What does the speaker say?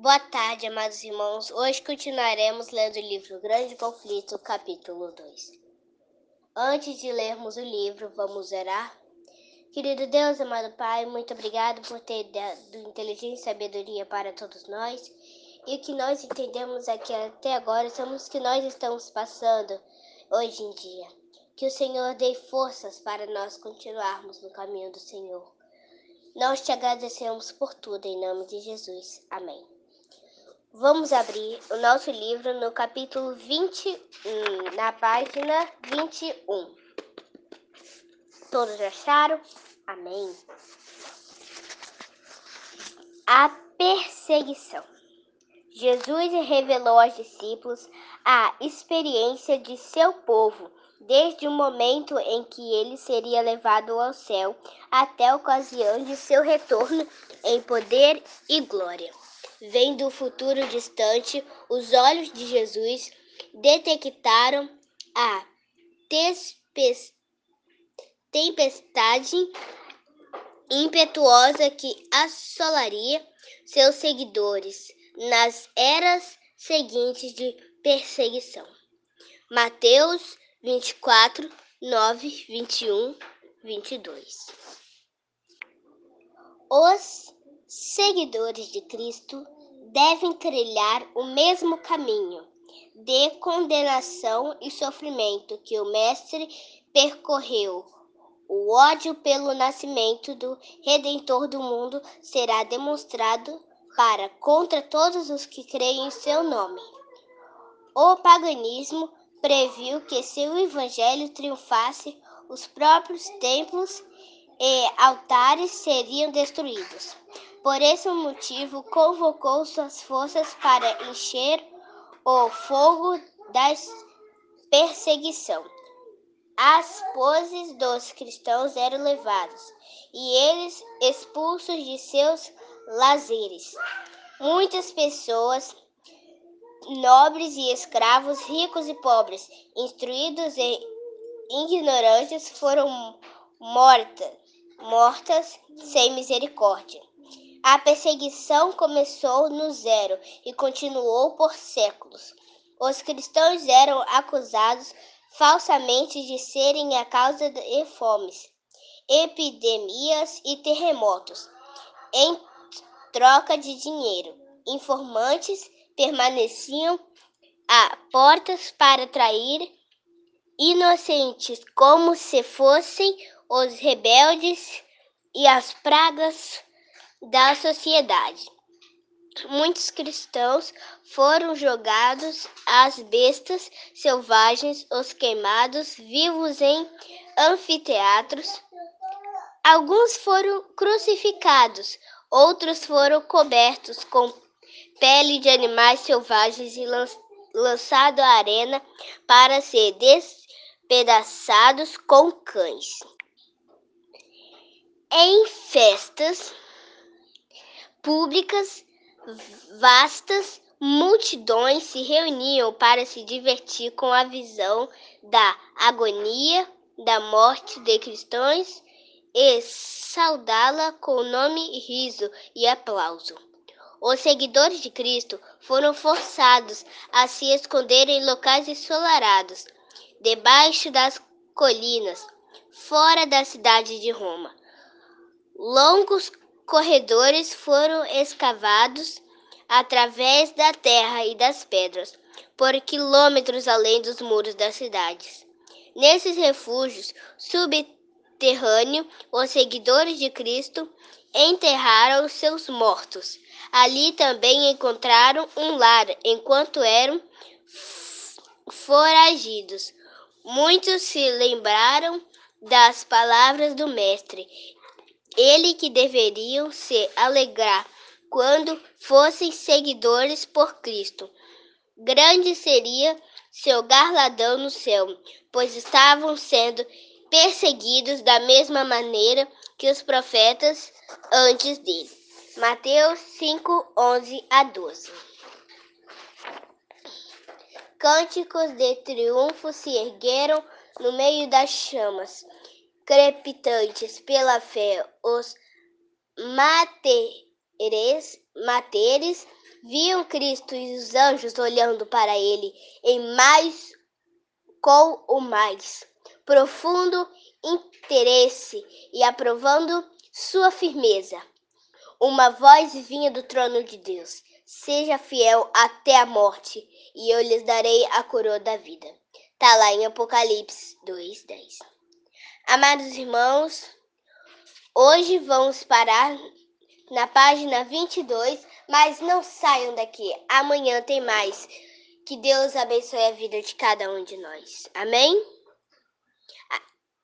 Boa tarde, amados irmãos. Hoje continuaremos lendo o livro Grande Conflito, capítulo 2. Antes de lermos o livro, vamos orar. Querido Deus, amado Pai, muito obrigado por ter dado inteligência e sabedoria para todos nós. E o que nós entendemos aqui até agora somos que nós estamos passando hoje em dia. Que o Senhor dê forças para nós continuarmos no caminho do Senhor. Nós te agradecemos por tudo, em nome de Jesus. Amém. Vamos abrir o nosso livro no capítulo 21, na página 21. Todos acharam? Amém. A perseguição. Jesus revelou aos discípulos a experiência de seu povo desde o momento em que ele seria levado ao céu até a ocasião de seu retorno em poder e glória. Vendo o futuro distante, os olhos de Jesus detectaram a tempestade impetuosa que assolaria seus seguidores nas eras seguintes de perseguição. Mateus 24, 9, 21, 22. Os seguidores de Cristo devem trilhar o mesmo caminho de condenação e sofrimento que o Mestre percorreu. O ódio pelo nascimento do Redentor do mundo será demonstrado para contra todos os que creem em seu nome. O paganismo previu que se o evangelho triunfasse, os próprios templos e altares seriam destruídos. Por esse motivo, convocou suas forças para encher o fogo da perseguição. As poses dos cristãos eram levadas e eles expulsos de seus lazeres. Muitas pessoas, nobres e escravos, ricos e pobres, instruídos e ignorantes, foram mortas, mortas sem misericórdia. A perseguição começou no zero e continuou por séculos. Os cristãos eram acusados falsamente de serem a causa de fomes, epidemias e terremotos. Em troca de dinheiro, informantes permaneciam a portas para trair inocentes como se fossem os rebeldes e as pragas da sociedade. Muitos cristãos foram jogados às bestas selvagens, os queimados vivos em anfiteatros. Alguns foram crucificados, outros foram cobertos com pele de animais selvagens e lançados à arena para ser despedaçados com cães. Em festas, públicas, vastas multidões se reuniam para se divertir com a visão da agonia, da morte de cristãos e saudá-la com nome, riso e aplauso. Os seguidores de Cristo foram forçados a se esconder em locais ensolarados, debaixo das colinas, fora da cidade de Roma. Longos corredores foram escavados através da terra e das pedras, por quilômetros além dos muros das cidades. Nesses refúgios subterrâneos, os seguidores de Cristo enterraram seus mortos. Ali também encontraram um lar enquanto eram foragidos. Muitos se lembraram das palavras do Mestre ele que deveriam se alegrar quando fossem seguidores por Cristo. Grande seria seu garladão no céu, pois estavam sendo perseguidos da mesma maneira que os profetas antes dele. Mateus 5, 11 a 12. Cânticos de triunfo se ergueram no meio das chamas crepitantes pela fé, os materes, materes viam Cristo e os anjos olhando para ele em mais com o mais profundo interesse e aprovando sua firmeza. Uma voz vinha do trono de Deus: Seja fiel até a morte, e eu lhes darei a coroa da vida. Está lá em Apocalipse 2:10. Amados irmãos, hoje vamos parar na página 22, mas não saiam daqui. Amanhã tem mais. Que Deus abençoe a vida de cada um de nós. Amém?